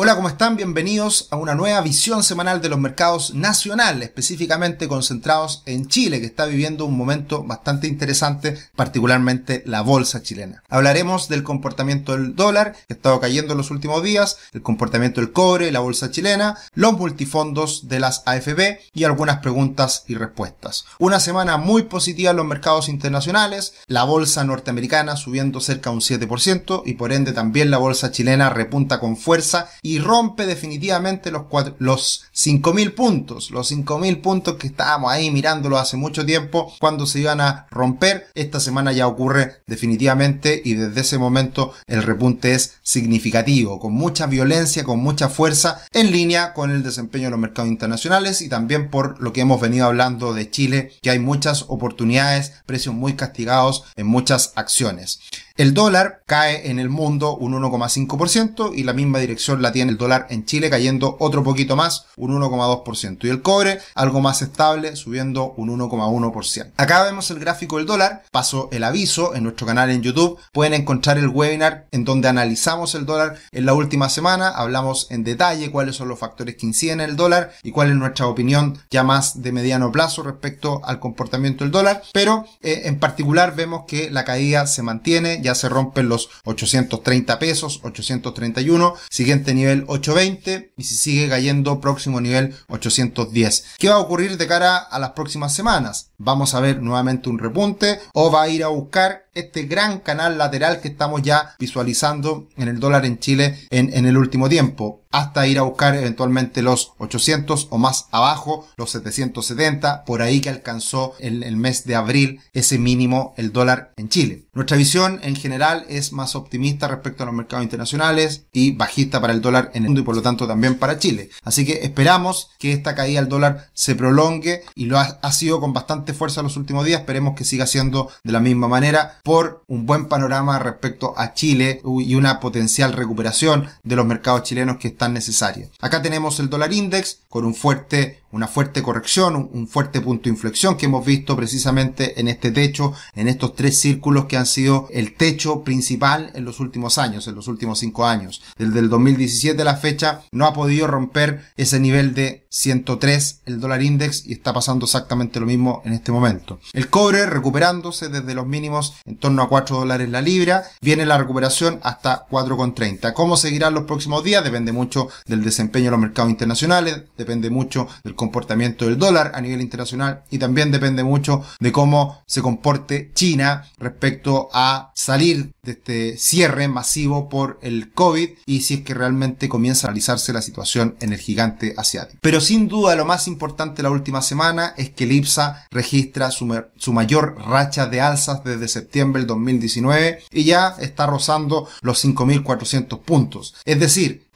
Hola, ¿cómo están? Bienvenidos a una nueva visión semanal de los mercados nacionales, específicamente concentrados en Chile, que está viviendo un momento bastante interesante, particularmente la bolsa chilena. Hablaremos del comportamiento del dólar, que ha estado cayendo en los últimos días, el comportamiento del cobre, la bolsa chilena, los multifondos de las AFB y algunas preguntas y respuestas. Una semana muy positiva en los mercados internacionales, la bolsa norteamericana subiendo cerca de un 7% y por ende también la bolsa chilena repunta con fuerza rompe definitivamente los, los 5.000 puntos, los 5.000 puntos que estábamos ahí mirándolo hace mucho tiempo cuando se iban a romper. Esta semana ya ocurre definitivamente y desde ese momento el repunte es significativo, con mucha violencia, con mucha fuerza, en línea con el desempeño de los mercados internacionales y también por lo que hemos venido hablando de Chile, que hay muchas oportunidades, precios muy castigados en muchas acciones. El dólar cae en el mundo un 1,5% y la misma dirección la tiene el dólar en Chile cayendo otro poquito más, un 1,2%. Y el cobre algo más estable subiendo un 1,1%. Acá vemos el gráfico del dólar, paso el aviso en nuestro canal en YouTube. Pueden encontrar el webinar en donde analizamos el dólar en la última semana, hablamos en detalle cuáles son los factores que inciden el dólar y cuál es nuestra opinión ya más de mediano plazo respecto al comportamiento del dólar. Pero eh, en particular vemos que la caída se mantiene se rompen los 830 pesos, 831, siguiente nivel 820 y si sigue cayendo próximo nivel 810. ¿Qué va a ocurrir de cara a las próximas semanas? Vamos a ver nuevamente un repunte o va a ir a buscar este gran canal lateral que estamos ya visualizando en el dólar en Chile en, en el último tiempo hasta ir a buscar eventualmente los 800 o más abajo, los 770, por ahí que alcanzó en el mes de abril ese mínimo el dólar en Chile. Nuestra visión en general es más optimista respecto a los mercados internacionales y bajista para el dólar en el mundo y por lo tanto también para Chile. Así que esperamos que esta caída del dólar se prolongue y lo ha, sido con bastante fuerza los últimos días. Esperemos que siga siendo de la misma manera por un buen panorama respecto a Chile y una potencial recuperación de los mercados chilenos que tan necesaria. Acá tenemos el dólar index con un fuerte una fuerte corrección, un fuerte punto de inflexión que hemos visto precisamente en este techo, en estos tres círculos que han sido el techo principal en los últimos años, en los últimos cinco años. Desde el 2017 a la fecha no ha podido romper ese nivel de 103 el dólar index y está pasando exactamente lo mismo en este momento. El cobre recuperándose desde los mínimos en torno a 4 dólares la libra, viene la recuperación hasta 4,30. ¿Cómo seguirán los próximos días? Depende mucho del desempeño de los mercados internacionales, depende mucho del comportamiento del dólar a nivel internacional y también depende mucho de cómo se comporte China respecto a salir de este cierre masivo por el COVID y si es que realmente comienza a analizarse la situación en el gigante asiático. Pero sin duda lo más importante la última semana es que el IPSA registra su, su mayor racha de alzas desde septiembre del 2019 y ya está rozando los 5.400 puntos. Es decir,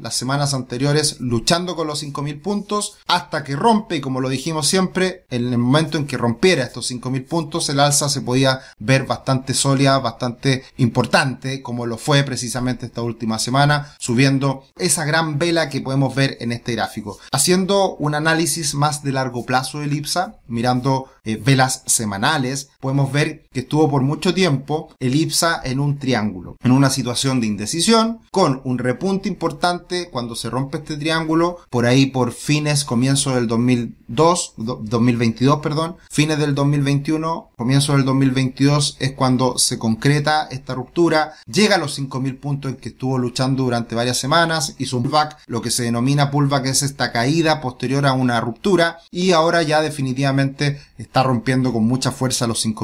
las semanas anteriores luchando con los 5.000 puntos hasta que rompe y como lo dijimos siempre, en el momento en que rompiera estos 5.000 puntos el alza se podía ver bastante sólida, bastante importante como lo fue precisamente esta última semana, subiendo esa gran vela que podemos ver en este gráfico. Haciendo un análisis más de largo plazo del IPSA, mirando eh, velas semanales, podemos ver que estuvo por mucho tiempo el IPSA en un triángulo, en una situación de indecisión, con un repunte importante cuando se rompe este triángulo, por ahí por fines, comienzo del 2002, 2022, perdón, fines del 2021, comienzo del 2022 es cuando se concreta esta ruptura, llega a los 5.000 puntos en que estuvo luchando durante varias semanas, hizo un pullback, lo que se denomina pullback es esta caída posterior a una ruptura y ahora ya definitivamente está rompiendo con mucha fuerza los 5.000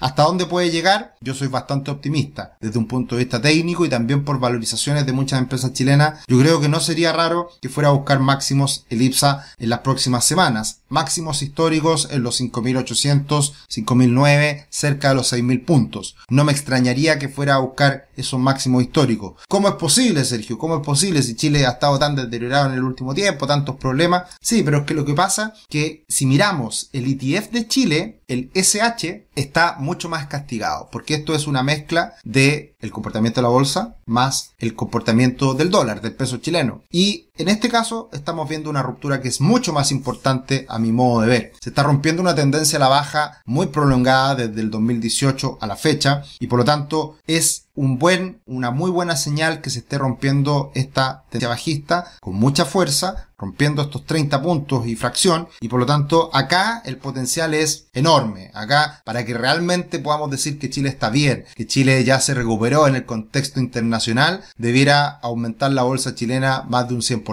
¿Hasta dónde puede llegar? Yo soy bastante optimista desde un punto de vista técnico y también por valorizaciones de muchas empresas chilenas. Yo creo que no sería raro que fuera a buscar máximos el IPSA en las próximas semanas. Máximos históricos en los 5.800, 5.009, cerca de los 6.000 puntos. No me extrañaría que fuera a buscar esos máximos históricos. ¿Cómo es posible, Sergio? ¿Cómo es posible si Chile ha estado tan deteriorado en el último tiempo, tantos problemas? Sí, pero es que lo que pasa que si miramos el ETF de Chile, el SH está mucho más castigado, porque esto es una mezcla de el comportamiento de la bolsa más el comportamiento del dólar, del peso chileno. Y En este caso estamos viendo una ruptura que es mucho más importante a mi modo de ver. Se está rompiendo una tendencia a la baja muy prolongada desde el 2018 a la fecha y por lo tanto es un buen, una muy buena señal que se esté rompiendo esta tendencia bajista con mucha fuerza, rompiendo estos 30 puntos y fracción, y por lo tanto acá el potencial es enorme. Acá, para que realmente podamos decir que Chile está bien, que Chile ya se recuperó en el contexto internacional, debiera aumentar la bolsa chilena más de un 100%,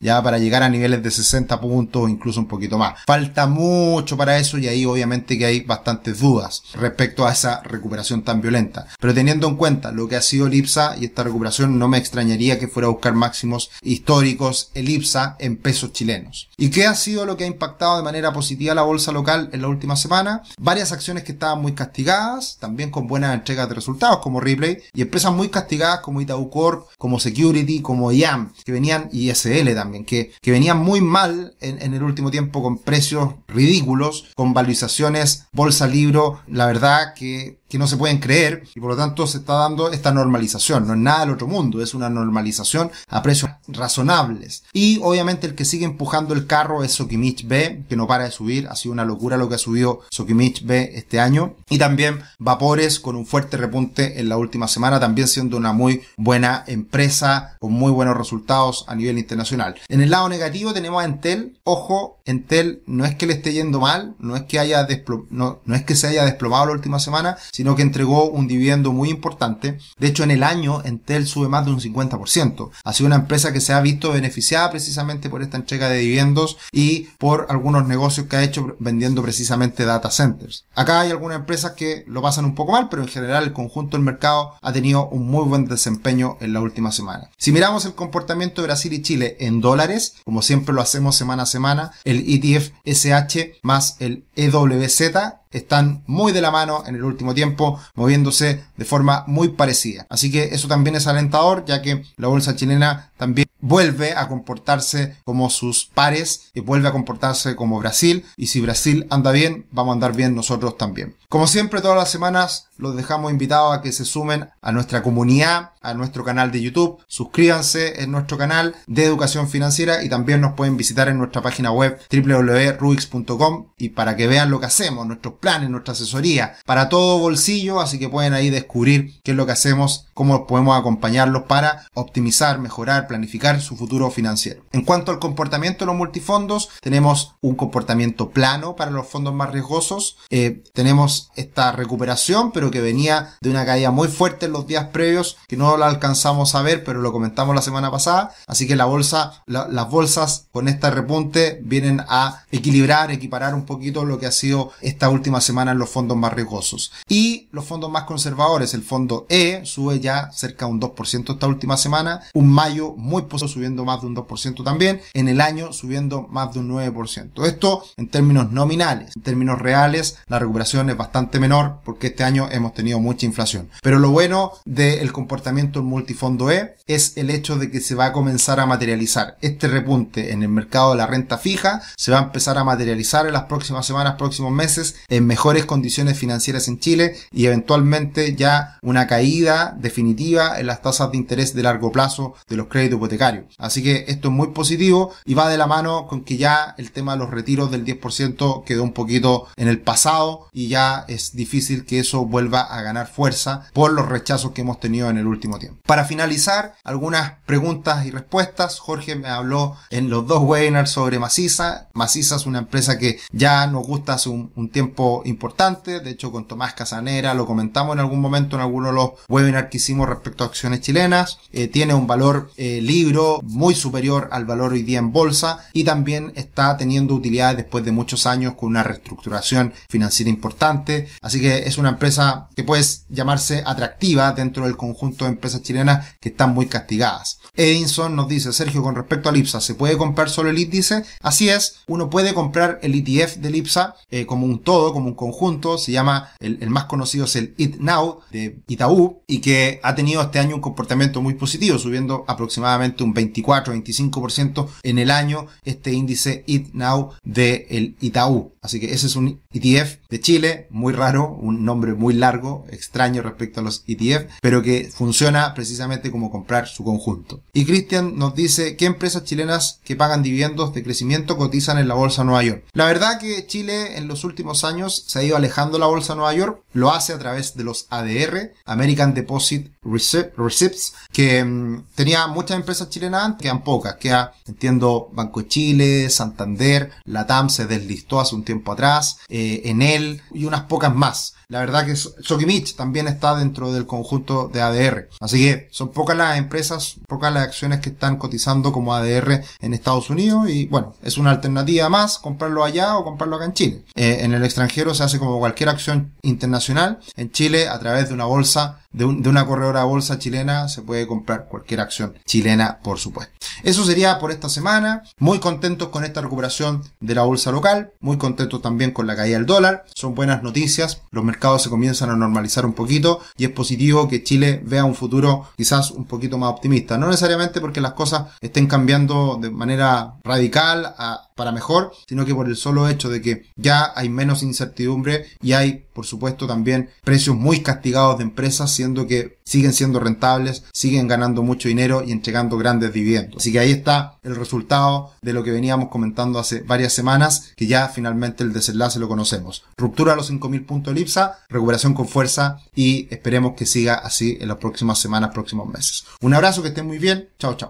ya para llegar a niveles de 60 puntos incluso un poquito más. Falta mucho para eso y ahí obviamente que hay bastantes dudas respecto a esa recuperación tan violenta. Pero teniendo en cuenta lo que ha sido el IPSA y esta recuperación, no me extrañaría que fuera a buscar máximos históricos el IPSA en pesos chilenos. ¿Y qué ha sido lo que ha impactado de manera positiva la bolsa local en la última semana? Varias acciones que estaban muy castigadas, también con buenas entregas de resultados como Ripley, y empresas muy castigadas como Itaú Corp, como Security, como IAM, que venían, y también, que, que muy mal en, en el último tiempo con precios ridículos, con valorizaciones bolsa libro, la verdad que que no se pueden creer y por lo tanto se está dando esta normalización. No es nada del otro mundo, es una normalización a precios razonables. Y obviamente el que sigue empujando el carro es Sokimich B, que no para de subir. Ha sido una locura lo que ha subido Sokimich B este año. Y también Vapores con un fuerte repunte en la última semana, también siendo una muy buena empresa con muy buenos resultados a nivel internacional. En el lado negativo tenemos a Entel. Ojo, Entel no es que le esté yendo mal, no es que haya no, no es que se haya desplomado la última semana, sino que entregó un dividendo muy importante. De hecho, en el año Entel sube más de un 50%. Ha sido una empresa que se ha visto beneficiada precisamente por esta entrega de dividendos y por algunos negocios que ha hecho vendiendo precisamente data centers. Acá hay algunas empresas que lo pasan un poco mal, pero en general el conjunto del mercado ha tenido un muy buen desempeño en la última semana. Si miramos el comportamiento de Brasil y Chile en dólares, como siempre lo hacemos semana a semana, el ETF SH más el EWZ están muy de la mano en el último tiempo, moviéndose de forma muy parecida. Así que eso también es alentador, ya que la bolsa chilena también vuelve a comportarse como sus pares y vuelve a comportarse como Brasil. Y si Brasil anda bien, vamos a andar bien nosotros también. Como siempre, todas las semanas los dejamos invitados a que se sumen a nuestra comunidad, a nuestro canal de YouTube. Suscríbanse en nuestro canal de educación financiera y también nos pueden visitar en nuestra página web www.rubix.com y para que vean lo que hacemos, nuestros planes, nuestra asesoría, para todo bolsillo, así que pueden ahí descubrir qué es lo que hacemos, cómo podemos acompañarlos para optimizar, mejorar, planificar su futuro financiero. En cuanto al comportamiento de los multifondos, tenemos un comportamiento plano para los fondos más riesgosos. Eh, tenemos esta recuperación, pero que venía de una caída muy fuerte en los días previos, que no la alcanzamos a ver, pero lo comentamos la semana pasada. Así que la bolsa, las bolsas con este repunte vienen a equilibrar, equiparar un poquito lo que ha sido esta última semana en los fondos más riesgosos. Y los fondos más conservadores, el fondo E sube ya cerca de un 2% esta última semana, un mayo muy positivo subiendo más de un 2% también, en el año subiendo más de un 9%. Esto en términos nominales, en términos reales, la recuperación es bastante menor porque este año hemos tenido mucha inflación. Pero lo bueno del comportamiento del multifondo E es el hecho de que se va a comenzar a materializar este repunte en el mercado de la renta fija, se va a empezar a materializar en las próximas semanas, próximos meses, en mejores condiciones financieras en Chile y eventualmente ya una caída definitiva en las tasas de interés de largo plazo de los créditos hipotecarios. Así que esto es muy positivo y va de la mano con que ya el tema de los retiros del 10% quedó un poquito en el pasado y ya es difícil que eso vuelva a ganar fuerza por los rechazos que hemos tenido en el último tiempo. Para finalizar, algunas preguntas y respuestas. Jorge me habló en los dos webinars sobre Maciza. Maciza es una empresa que ya nos gusta hace un, tiempo importante. De hecho, con Tomás Casanera lo comentamos en algún momento en alguno de los webinars que hicimos respecto a acciones chilenas. Eh, tiene un valor eh, libro muy superior al valor hoy día en bolsa y también está teniendo utilidades después de muchos años con una reestructuración financiera importante. Así que es una empresa que puede llamarse atractiva dentro del conjunto de empresas chilenas que están muy castigadas. Edinson nos dice, Sergio, con respecto al IPSA, ¿se puede comprar solo el índice? Así es, uno puede comprar el ETF del IPSA eh, como un todo, como un conjunto, se llama, el, el, más conocido es el It Now de Itaú y que ha tenido este año un comportamiento muy positivo, subiendo aproximadamente un 24-25% en el año este índice It Now de el Itaú. Así que ese es un ETF de Chile, muy raro, un nombre muy largo, extraño respecto a los ETF, pero que funciona precisamente como comprar su conjunto. Y Cristian nos dice qué empresas chilenas que pagan dividendos de crecimiento cotizan en la bolsa de Nueva York. La verdad que Chile en los últimos años se ha ido alejando la bolsa de Nueva York, lo hace a través de los ADR, American Deposit Receipts, que mm, tenía muchas empresas chilenas antes, quedan pocas, queda, entiendo, Banco Chile, Santander, Latam se deslistó hace un tiempo atrás, eh, Enel y unas pocas más. La verdad que Sokimich también está dentro del conjunto de ADR. Así que son pocas las empresas, pocas las acciones que están cotizando como ADR en Estados Unidos y bueno, es una alternativa más comprarlo allá o comprarlo acá en Chile. Eh, en el extranjero se hace como cualquier acción internacional. En Chile, a través de una bolsa de, una corredora de bolsa chilena se puede comprar cualquier acción chilena, por supuesto. Eso sería por esta semana. Muy contentos con esta recuperación de la bolsa local. Muy contentos también con la caída del dólar. Son buenas noticias. Los se comienzan a normalizar un poquito y es positivo que Chile vea un futuro quizás un poquito más optimista. No necesariamente porque las cosas estén cambiando de manera radical para mejor, sino que por el solo hecho de que ya hay menos incertidumbre y hay, por supuesto, también precios muy castigados de empresas siendo que siguen siendo rentables, siguen ganando mucho dinero y entregando grandes dividendos. Así que ahí está el resultado de lo que veníamos comentando hace varias semanas, que ya finalmente el desenlace lo conocemos. Ruptura a los 5.000 puntos de Recuperación con fuerza y esperemos que siga así en las próximas semanas, próximos meses. Un abrazo, que estén muy bien. Chao, chao.